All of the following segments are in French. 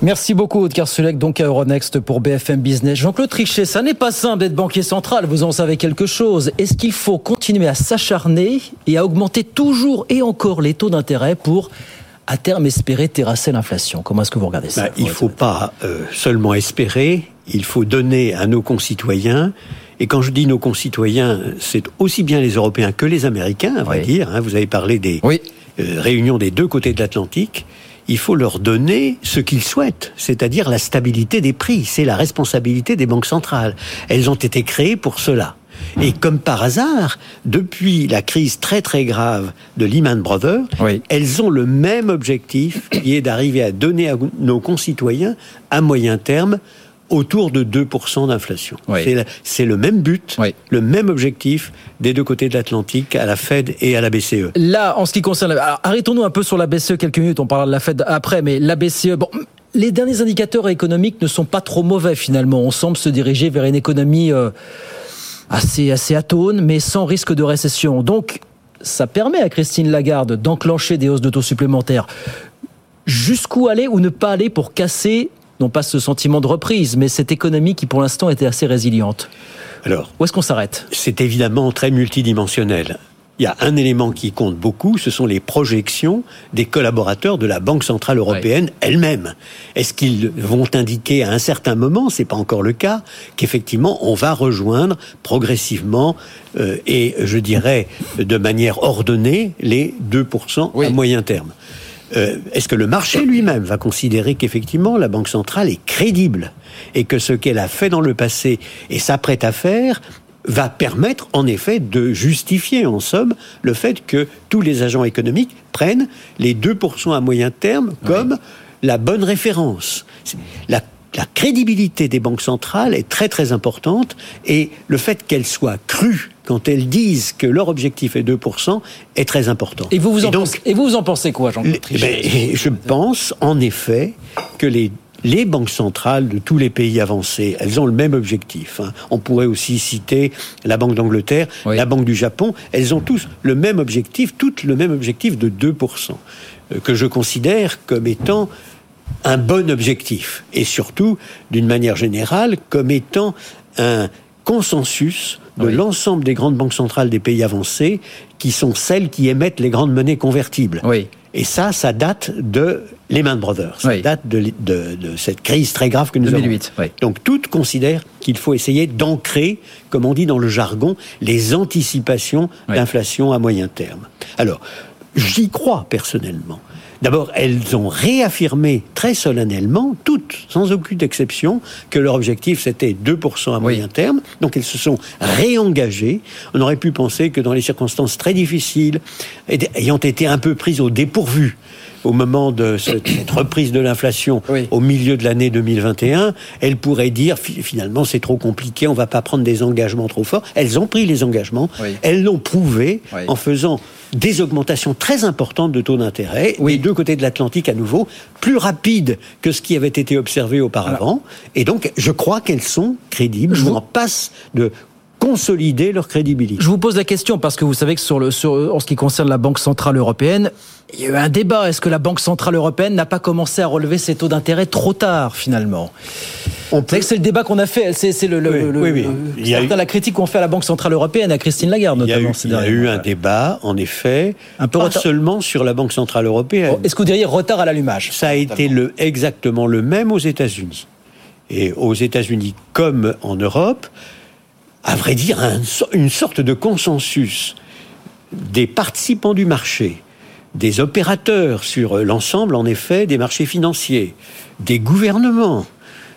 Merci beaucoup, Aude Sulek, donc à Euronext pour BFM Business. Jean-Claude Trichet, ça n'est pas simple d'être banquier central, vous en savez quelque chose. Est-ce qu'il faut continuer à s'acharner et à augmenter toujours et encore les taux d'intérêt pour à terme espérer terrasser l'inflation? Comment est-ce que vous regardez ça? Bah, Il ne faut pas euh, seulement espérer, il faut donner à nos concitoyens et quand je dis nos concitoyens, c'est aussi bien les Européens que les Américains, à vrai dire. Hein. vous avez parlé des euh, réunions des deux côtés de l'Atlantique il faut leur donner ce qu'ils souhaitent, c'est-à-dire la stabilité des prix. C'est la responsabilité des banques centrales. Elles ont été créées pour cela. Et comme par hasard, depuis la crise très très grave de Lehman Brothers, elles ont le même objectif qui est d'arriver à donner à nos concitoyens à moyen terme autour de 2% d'inflation. C'est le même but, le même objectif des deux côtés de l'Atlantique, à la Fed et à la BCE. Là, en ce qui concerne... Arrêtons-nous un peu sur la BCE quelques minutes, on parlera de la Fed après, mais la BCE... Bon, les derniers indicateurs économiques ne sont pas trop mauvais finalement. On semble se diriger vers une économie euh, assez, assez atone, mais sans risque de récession. Donc, ça permet à Christine Lagarde d'enclencher des hausses de taux supplémentaires. Jusqu'où aller ou ne pas aller pour casser non pas ce sentiment de reprise, mais cette économie qui pour l'instant était assez résiliente. Alors, où est-ce qu'on s'arrête? C'est évidemment très multidimensionnel. Il y a un élément qui compte beaucoup, ce sont les projections des collaborateurs de la Banque centrale européenne elle-même. Est-ce qu'ils vont indiquer à un certain moment, c'est pas encore le cas, qu'effectivement on va rejoindre progressivement euh, et je dirais de manière ordonnée les 2% à moyen terme? Euh, est-ce que le marché lui-même va considérer qu'effectivement la Banque centrale est crédible et que ce qu'elle a fait dans le passé et s'apprête à faire va permettre en effet de justifier en somme le fait que tous les agents économiques prennent les 2% à moyen terme comme la bonne référence. La la crédibilité des banques centrales est très très importante et le fait qu'elles soient crues quand elles disent que leur objectif est 2% est très important. Et vous vous, en, pensez, et vous, vous en pensez quoi, Jean-Claude ben, Je pense en effet que les les banques centrales de tous les pays avancés, elles ont le même objectif. Hein. On pourrait aussi citer la Banque d'Angleterre, la Banque du Japon. Elles ont tous le même objectif, toutes le même objectif de 2%, euh, que je considère comme étant un bon objectif et surtout, d'une manière générale, comme étant un consensus de l'ensemble des grandes banques centrales des pays avancés qui sont celles qui émettent les grandes monnaies convertibles. Oui. Et ça, ça date de Lehman Brothers. Ça date de, cette crise très grave que nous 2008, avons. Donc toutes considèrent qu'il faut essayer d'ancrer, comme on dit dans le jargon, les anticipations d'inflation à moyen terme. Alors, j'y crois personnellement. D'abord, elles ont réaffirmé très solennellement, toutes, sans aucune exception, que leur objectif c'était 2% à moyen terme. Donc elles se sont réengagées. On aurait pu penser que dans les circonstances très difficiles, ayant été un peu prises au dépourvu, au moment de cette, reprise de l'inflation au milieu de l'année 2021, elles pourraient dire finalement c'est trop compliqué, on ne va pas prendre des engagements trop forts. Elles ont pris les engagements, elles l'ont prouvé en faisant des augmentations très importantes de taux d'intérêt, oui. des deux côtés de l'Atlantique à nouveau, plus rapides que ce qui avait été observé auparavant. Et donc, je crois qu'elles sont crédibles. Je en passe de consolider leur crédibilité. Je vous pose la question parce que vous savez que sur le, sur, en ce qui concerne la Banque Centrale Européenne, il y a eu un débat. Est-ce que la Banque Centrale Européenne n'a pas commencé à relever ses taux d'intérêt trop tard, finalement? On peut... C'est le débat qu'on a fait. C'est le, le, oui, oui, la critique qu'on fait à la Banque Centrale Européenne, à Christine Lagarde notamment. Il y a eu, un débat, en effet, un peu pas seulement sur la Banque Centrale Européenne. Est-ce que vous diriez retard à l'allumage? Ça a été le, exactement le même aux États-Unis. Et aux États-Unis comme en Europe, à vrai dire, une sorte de consensus des participants du marché, des opérateurs sur l'ensemble, en effet, des marchés financiers, des gouvernements,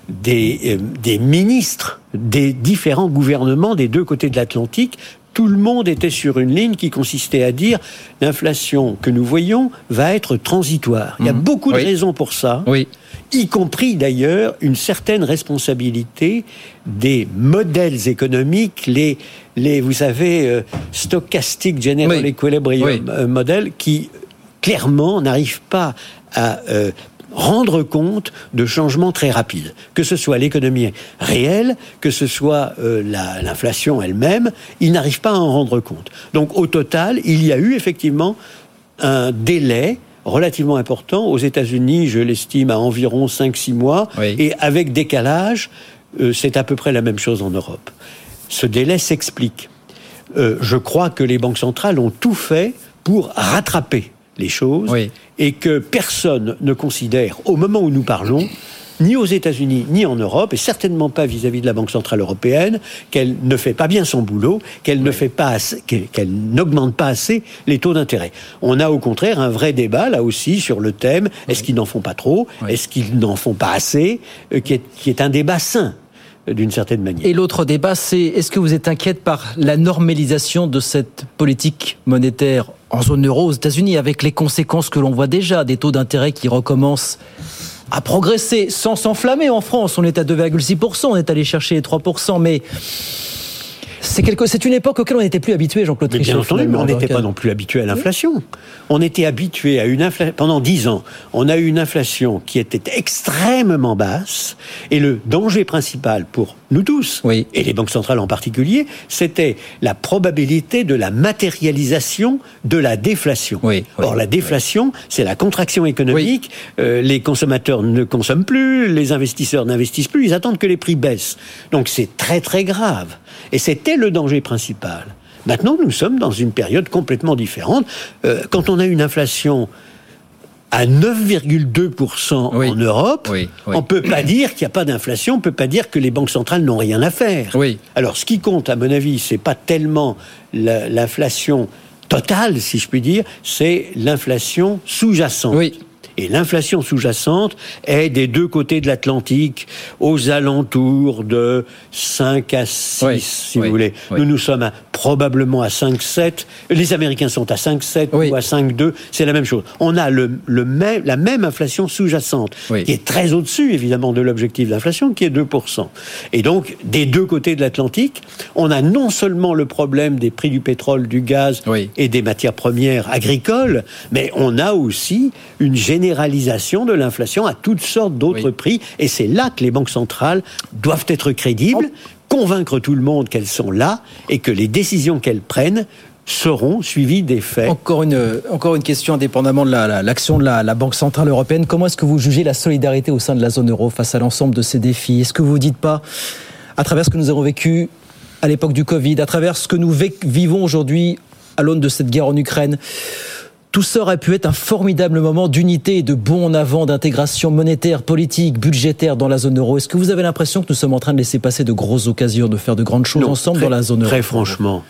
des, euh, des ministres des différents gouvernements des deux côtés de l'Atlantique tout le monde était sur une ligne qui consistait à dire l'inflation que nous voyons va être transitoire. Il y a mhm. beaucoup de raisons pour ça, oui. y compris d'ailleurs une certaine responsabilité des modèles économiques, les, les vous savez, euh, stochastic general equilibrium euh, modèles qui clairement n'arrivent pas à euh, rendre compte de changements très rapides, que ce soit l'économie réelle, que ce soit euh, l'inflation elle-même, ils n'arrivent pas à en rendre compte. Donc au total, il y a eu effectivement un délai relativement important. Aux États-Unis, je l'estime à environ 5-6 mois. Et avec décalage, euh, c'est à peu près la même chose en Europe. Ce délai s'explique. Euh, je crois que les banques centrales ont tout fait pour rattraper les choses et que personne ne considère, au moment où nous parlons, ni aux États-Unis, ni en Europe, et certainement pas vis-à-vis de la Banque centrale européenne, qu'elle ne fait pas bien son boulot, qu'elle ne fait pas, qu'elle n'augmente pas assez les taux d'intérêt. On a au contraire un vrai débat là aussi sur le thème est-ce qu'ils n'en font pas trop, est-ce qu'ils n'en font pas assez, euh, qui, est, qui est un débat sain d'une certaine manière. Et l'autre débat, c'est est-ce que vous êtes inquiète par la normalisation de cette politique monétaire en zone euro aux États-Unis, avec les conséquences que l'on voit déjà, des taux d'intérêt qui recommencent à progresser sans s'enflammer en France. On est à 2,6%, on est allé chercher les 3%, mais c'est quelque... c'est une époque auquel on n'était plus habitué, Jean-Claude Trichet. Bien entendu, mais on n'était pas non plus habitué à l'inflation. On était habitué à une inflation. Pendant dix ans, on a eu une inflation qui était extrêmement basse. Et le danger principal pour nous tous, oui. et les banques centrales en particulier, c'était la probabilité de la matérialisation de la déflation. Oui, Or, la déflation, c'est la contraction économique. Euh, les consommateurs ne consomment plus, les investisseurs n'investissent plus, ils attendent que les prix baissent. Donc, c'est très très grave. Et c'était le danger principal. Maintenant, nous sommes dans une période complètement différente. Euh, quand on a une inflation à 9,2% en Europe, on ne peut pas dire qu'il n'y a pas d'inflation, on ne peut pas dire que les banques centrales n'ont rien à faire. Alors, ce qui compte, à mon avis, c'est pas tellement l'inflation totale, si je puis dire, c'est l'inflation sous-jacente. Et l'inflation sous-jacente est des deux côtés de l'Atlantique, aux alentours de 5 à 6, si vous voulez. Nous, nous sommes probablement à 5,7. Les Américains sont à 5,7 ou à 5,2. C'est la même chose. On a le, le même, la même inflation sous-jacente, qui est très au-dessus, évidemment, de l'objectif d'inflation, qui est 2%. Et donc, des deux côtés de l'Atlantique, on a non seulement le problème des prix du pétrole, du gaz et des matières premières agricoles, mais on a aussi une génération généralisation de l'inflation à toutes sortes d'autres prix. Et c'est là que les banques centrales doivent être crédibles, convaincre tout le monde qu'elles sont là et que les décisions qu'elles prennent seront suivies des faits. Encore une, encore une question indépendamment de l'action de la, Banque Centrale Européenne. Comment est-ce que vous jugez la solidarité au sein de la zone euro face à l'ensemble de ces défis? Est-ce que vous ne dites pas, à travers ce que nous avons vécu à l'époque du Covid, à travers ce que nous vivons aujourd'hui à l'aune de cette guerre en Ukraine, tout ça aurait pu être un formidable moment d'unité et de bon en avant d'intégration monétaire, politique, budgétaire dans la zone euro. Est-ce que vous avez l'impression que nous sommes en train de laisser passer de grosses occasions de faire de grandes choses ensemble dans la zone euro Très franchement.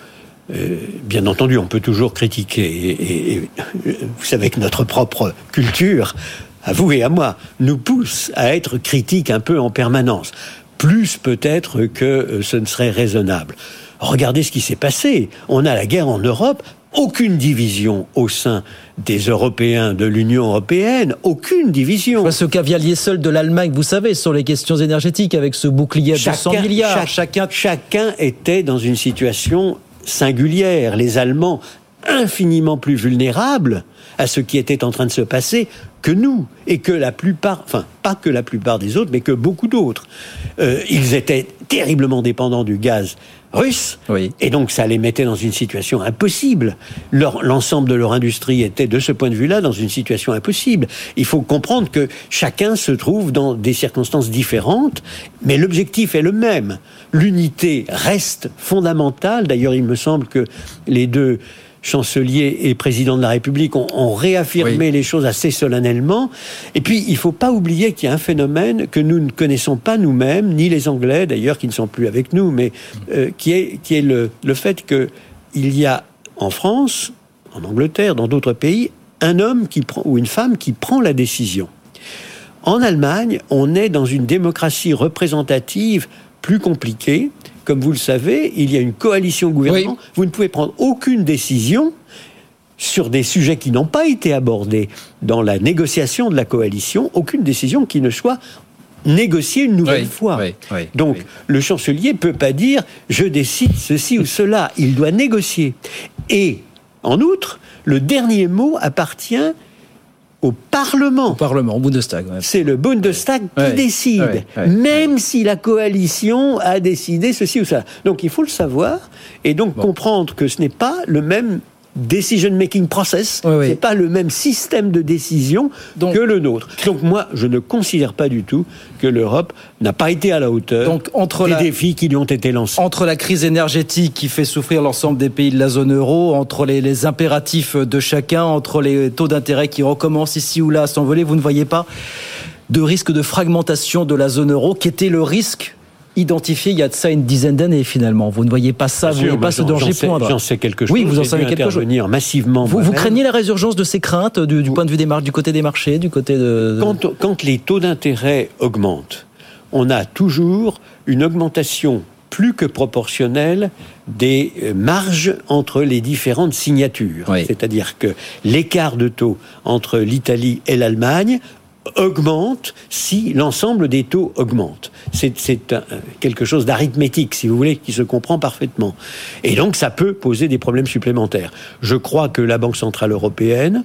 Euh, bien entendu, on peut toujours critiquer. Et, vous savez que notre propre culture, à vous et à moi, nous pousse à être critiques un peu en permanence. Plus peut-être que euh, ce ne serait raisonnable. Regardez ce qui s'est passé. On a la guerre en Europe aucune division au sein des Européens de l'Union européenne, aucune division. Ce cavalier seul de l'Allemagne, vous savez, sur les questions énergétiques, avec ce bouclier de 100 milliards. chacun, chacun était dans une situation singulière. Les Allemands, infiniment plus vulnérables à ce qui était en train de se passer que nous, et que la plupart, enfin pas que la plupart des autres, mais que beaucoup d'autres. Euh, ils étaient terriblement dépendants du gaz russe. Et donc ça les mettait dans une situation impossible. L'ensemble de leur industrie était de ce point de vue-là dans une situation impossible. Il faut comprendre que chacun se trouve dans des circonstances différentes, mais l'objectif est le même. L'unité reste fondamentale. D'ailleurs, il me semble que les deux chancelier et président de la République ont, réaffirmé les choses assez solennellement. Et puis, il ne faut pas oublier qu'il y a un phénomène que nous ne connaissons pas nous-mêmes, ni les Anglais d'ailleurs, qui ne sont plus avec nous, mais euh, qui est, qui est le, le fait qu'il y a en France, en Angleterre, dans d'autres pays, un homme qui prend, ou une femme qui prend la décision. En Allemagne, on est dans une démocratie représentative plus compliquée comme vous le savez, il y a une coalition gouvernement. Vous ne pouvez prendre aucune décision sur des sujets qui n'ont pas été abordés dans la négociation de la coalition, aucune décision qui ne soit négociée une nouvelle fois. Donc le chancelier ne peut pas dire je décide ceci ou cela, il doit négocier. Et en outre, le dernier mot appartient au Parlement. Au Parlement, au Bundestag. C'est le Bundestag qui décide, même si la coalition a décidé ceci ou ça. Donc il faut le savoir et donc comprendre que ce n'est pas le même decision making process. Oui, C'est pas le même système de décision que le nôtre. Donc moi, je ne considère pas du tout que l'Europe n'a pas été à la hauteur donc, entre des défis qui lui ont été lancés. Entre la crise énergétique qui fait souffrir l'ensemble des pays de la zone euro, entre les, les impératifs de chacun, entre les taux d'intérêt qui recommencent ici ou là à s'envoler, vous ne voyez pas de risque de fragmentation de la zone euro, qui était le risque identifié il y a de ça une dizaine d'années finalement. Vous ne voyez pas ça, vous ne voyez pas ce danger poindre. J'en sais quelque chose. Oui, vous en savez quelque chose. massivement. Vous, vous craignez la résurgence de ces craintes du, point de vue des marques, du côté des marchés, du côté de. Quand, quand les taux d'intérêt augmentent, on a toujours une augmentation plus que proportionnelle des euh, marges entre les différentes signatures. C'est-à-dire que l'écart de taux entre l'Italie et l'Allemagne augmente si l'ensemble des taux augmente. C'est quelque chose d'arithmétique, si vous voulez, qui se comprend parfaitement. Et donc, ça peut poser des problèmes supplémentaires. Je crois que la Banque Centrale Européenne,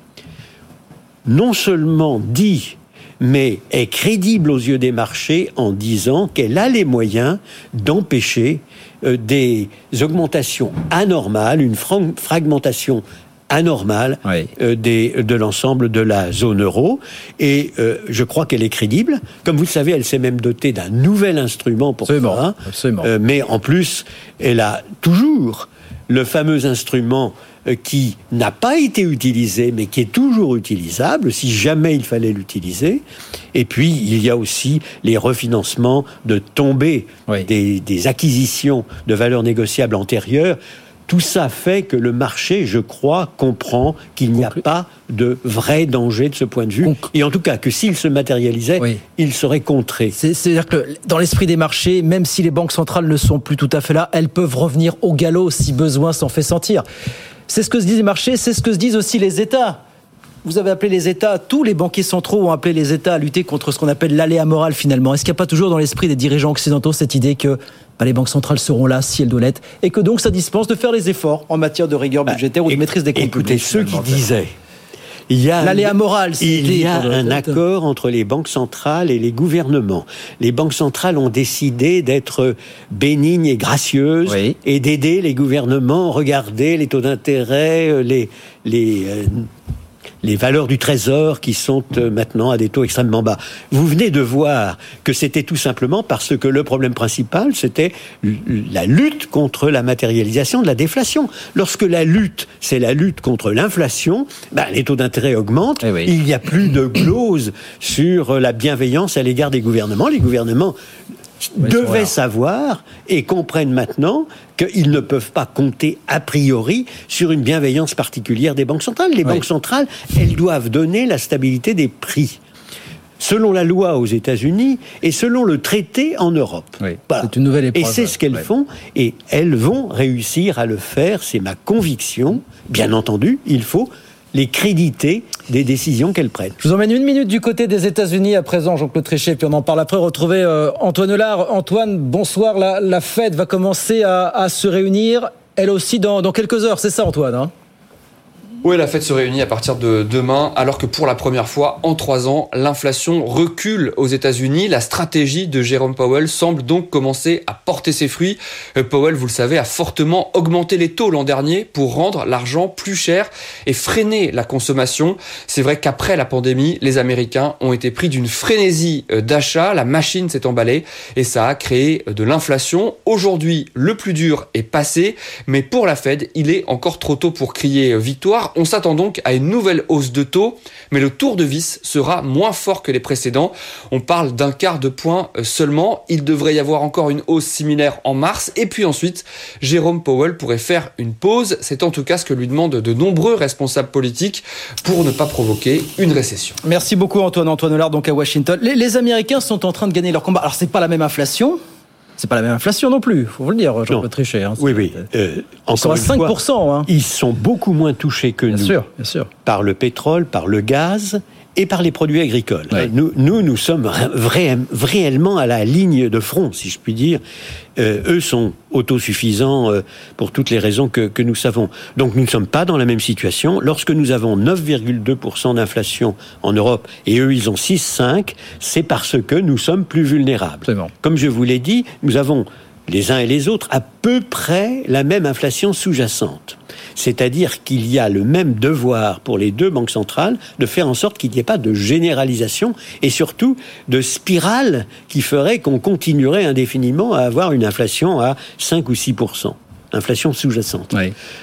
non seulement dit mais est crédible aux yeux des marchés en disant qu'elle a les moyens d'empêcher euh, des augmentations anormales, une fragmentation anormale euh, de l'ensemble de la zone euro. Et euh, je crois qu'elle est crédible. Comme vous le savez, elle s'est même dotée d'un nouvel instrument pour ça. Euh, mais en plus, elle a toujours le fameux instrument qui n'a pas été utilisé, mais qui est toujours utilisable, si jamais il fallait l'utiliser. Et puis, il y a aussi les refinancements de tombées des, des acquisitions de valeurs négociables antérieures tout ça fait que le marché, je crois, comprend qu'il n'y a pas de vrai danger de ce point de vue. Et en tout cas, que s'il se matérialisait, il serait contré. C'est-à-dire que dans l'esprit des marchés, même si les banques centrales ne sont plus tout à fait là, elles peuvent revenir au galop si besoin s'en fait sentir. C'est ce que se disent les marchés, c'est ce que se disent aussi les États. Vous avez appelé les États, tous les banquiers centraux ont appelé les États à lutter contre ce qu'on appelle l'aléa moral finalement. Est-ce qu'il n'y a pas toujours dans l'esprit des dirigeants occidentaux cette idée que bah, les banques centrales seront là si elles doivent l'être et que donc ça dispense de faire les efforts en matière de rigueur bah, budgétaire ou de maîtrise des comptes Écoutez, ceux qui disaient il y a l'aléa moral. Il y a un accord entre les banques centrales et les gouvernements. Les banques centrales ont décidé d'être bénignes et gracieuses et d'aider les gouvernements. Regardez les taux d'intérêt, les les euh, les valeurs du trésor qui sont euh, maintenant à des taux extrêmement bas. Vous venez de voir que c'était tout simplement parce que le problème principal, c'était la lutte contre la matérialisation de la déflation. Lorsque la lutte, c'est la lutte contre l'inflation, ben, les taux d'intérêt augmentent, eh il n'y a plus de clause sur la bienveillance à l'égard des gouvernements. Les gouvernements devaient savoir et comprennent maintenant qu'ils ne peuvent pas compter a priori sur une bienveillance particulière des banques centrales. Les banques centrales, elles doivent donner la stabilité des prix selon la loi aux États-Unis et selon le traité en Europe. C'est une nouvelle épreuve. Et c'est ce qu'elles font, et elles vont réussir à le faire, c'est ma conviction. Bien entendu, il faut les créditer des décisions qu'elles prennent. Je vous emmène une minute du côté des États-Unis à présent, Jean-Claude Trichet, puis on en parle après. Retrouver euh, Antoine Lard. Antoine, bonsoir. La, Fed va commencer à, se réunir, elle aussi, dans, dans quelques heures. C'est ça, Antoine hein? Oui, la fête se réunit à partir de demain, alors que pour la première fois en trois ans, l'inflation recule aux États-Unis. La stratégie de Jérôme Powell semble donc commencer à porter ses fruits. Euh, Powell, vous le savez, a fortement augmenté les taux l'an dernier pour rendre l'argent plus cher et freiner la consommation. C'est vrai qu'après la pandémie, les Américains ont été pris d'une frénésie euh, d'achat. La machine s'est emballée et ça a créé de l'inflation. Aujourd'hui, le plus dur est passé, mais pour la Fed, il est encore trop tôt pour crier victoire. On s'attend donc à une nouvelle hausse de taux, mais le tour de vis sera moins fort que les précédents. On parle d'un quart de point euh, seulement. Il devrait y avoir encore une hausse similaire en mars. Et puis ensuite, Jérôme Powell pourrait faire une pause. C'est en tout cas ce que lui demandent de nombreux responsables politiques pour ne pas provoquer une récession. Merci beaucoup Antoine. Antoine Hollard donc à Washington. Les, Américains sont en train de gagner leur combat. Alors c'est pas la même inflation. C'est pas la même inflation non plus, faut vous le dire, Jean-Claude Trichet. Hein, oui, oui. Euh, ils sont à 5%. hein. Ils sont beaucoup moins touchés que nous sûr, bien sûr. par le pétrole, par le gaz et par les produits agricoles. Nous, nous, nous sommes réellement à la ligne de front, si je puis dire. Euh, eux sont autosuffisants euh, pour toutes les raisons que, que, nous savons. Donc nous ne sommes pas dans la même situation. Lorsque nous avons 9,2% d'inflation en Europe et eux ils ont 6,5, c'est parce que nous sommes plus vulnérables. Comme je vous l'ai dit, nous avons les uns et les autres, à peu près la même inflation sous-jacente. C'est-à-dire qu'il y a le même devoir pour les deux banques centrales de faire en sorte qu'il n'y ait pas de généralisation et surtout de spirale qui ferait qu'on continuerait indéfiniment à avoir une inflation à 5 ou 6% inflation sous-jacente.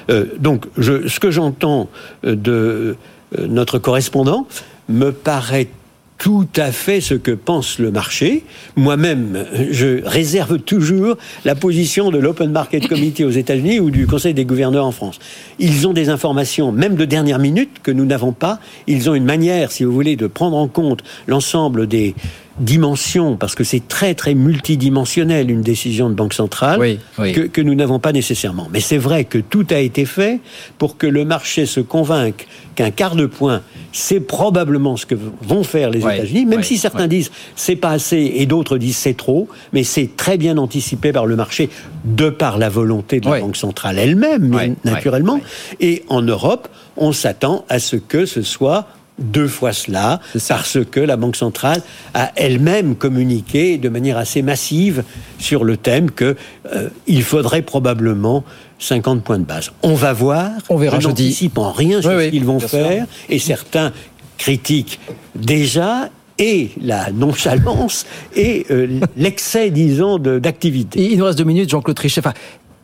Euh, donc, je, ce que j'entends euh, de euh, notre correspondant me paraît tout à fait ce que pense le marché. Moi-même, je réserve toujours la position de l'Open Market Committee aux États-Unis ou du Conseil des gouverneurs en France. Ils ont des informations, même de dernière minute, que nous n'avons pas. Ils ont une manière, si vous voulez, de prendre en compte l'ensemble des, dimension, parce que c'est très très multidimensionnel une décision de banque centrale, Que, que, nous n'avons pas nécessairement. Mais c'est vrai que tout a été fait pour que le marché se convainque qu'un quart de point, c'est probablement ce que vont faire les États-Unis, même si certains disent c'est pas assez et d'autres disent c'est trop, mais c'est très bien anticipé par le marché de par la volonté de la banque centrale elle-même, naturellement. Et en Europe, on s'attend à ce que ce soit deux fois cela, parce que la Banque centrale a elle-même communiqué de manière assez massive sur le thème qu'il euh, faudrait probablement 50 points de base. On va voir. On verra je n'anticipe en rien sur ce qu'ils vont faire, et certains critiquent déjà et la nonchalance et euh, l'excès, disons, d'activité. Il nous reste deux minutes, Jean-Claude Trichet. Enfin,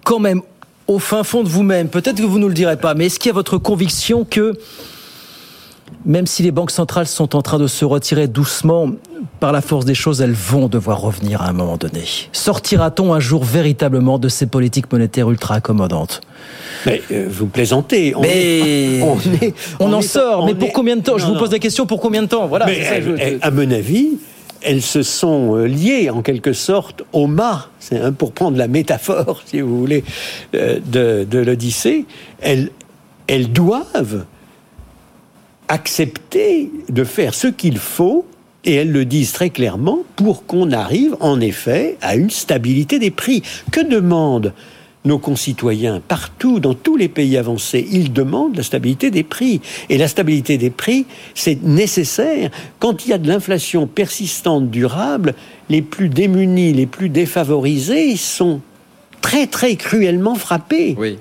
quand même, au fin fond de vous-même, peut-être que vous ne nous le direz pas, mais est-ce qu'il y a votre conviction que même si les banques centrales sont en train de se retirer doucement, par la force des choses, elles vont devoir revenir à un moment donné. Sortira-t-on un jour véritablement de ces politiques monétaires ultra accommodantes? Mais euh, vous plaisantez. On mais on, en sort. mais pour combien de temps? Je vous pose la question pour combien de temps? Voilà. À mon avis, elles se sont euh, liées en quelque sorte au mât. C'est pour prendre la métaphore, si vous voulez, euh, de, de l'Odyssée. Elles, elles doivent accepter de faire ce qu'il faut, et elles le disent très clairement, pour qu'on arrive en effet à une stabilité des prix. Que demandent nos concitoyens partout, dans tous les pays avancés, ils demandent la stabilité des prix. Et la stabilité des prix, c'est nécessaire. Quand il y a de l'inflation persistante, durable, les plus démunis, les plus défavorisés sont très, très cruellement frappés. Oui.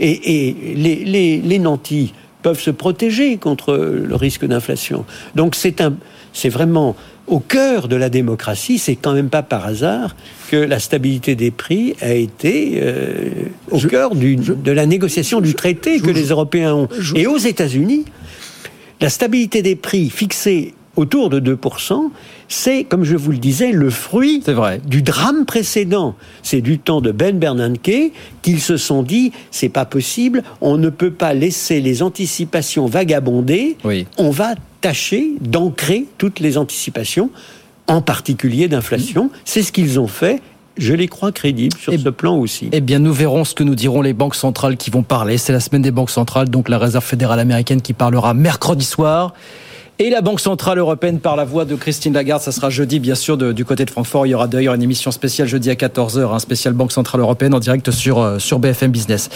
Et, et les, les, les nantis peuvent se protéger contre le risque d'inflation. Donc c'est un, c'est vraiment au cœur de la démocratie. C'est quand même pas par hasard que la stabilité des prix a été euh, au cœur du, de la négociation du traité que les Européens ont. Et aux États-Unis, la stabilité des prix fixée autour de 2%, c'est, comme je vous le disais, le fruit du drame précédent. C'est du temps de Ben Bernanke qu'ils se sont dit, c'est pas possible, on ne peut pas laisser les anticipations vagabonder, on va tâcher d'ancrer toutes les anticipations, en particulier d'inflation. C'est ce qu'ils ont fait je les crois crédibles sur ce plan aussi. Eh bien, nous verrons ce que nous diront les banques centrales qui vont parler. C'est la semaine des banques centrales, donc la Réserve fédérale américaine qui parlera mercredi soir. Et la Banque Centrale Européenne par la voix de Christine Lagarde, ça sera jeudi, bien sûr, du côté de Francfort. Il y aura d'ailleurs une émission spéciale jeudi à 14h, un spécial Banque Centrale Européenne en direct sur, euh, sur BFM Business.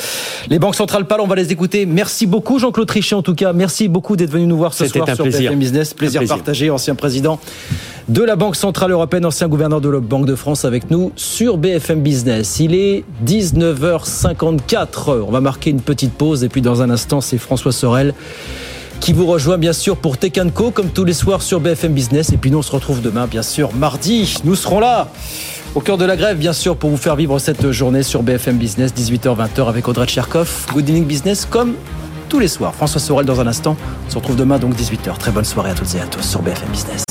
Les banques centrales parlent, on va les écouter. Merci beaucoup, Jean-Claude Trichet, en tout cas. Merci beaucoup d'être venu nous voir ce soir sur BFM Business. Plaisir, plaisir partagé, ancien président de la Banque Centrale Européenne, ancien gouverneur de la Banque de France avec nous sur BFM Business. Il est 19h54. On va marquer une petite pause et puis dans un instant, c'est François Sorel qui vous rejoint bien sûr pour Tech Co comme tous les soirs sur BFM Business. Et puis nous on se retrouve demain bien sûr mardi. Nous serons là au cœur de la grève bien sûr pour vous faire vivre cette journée sur BFM Business 18h-20h avec Audrey Tcherkov. Good evening business comme tous les soirs. François Sorel dans un instant. On se retrouve demain donc 18h. Très bonne soirée à toutes et à tous sur BFM Business.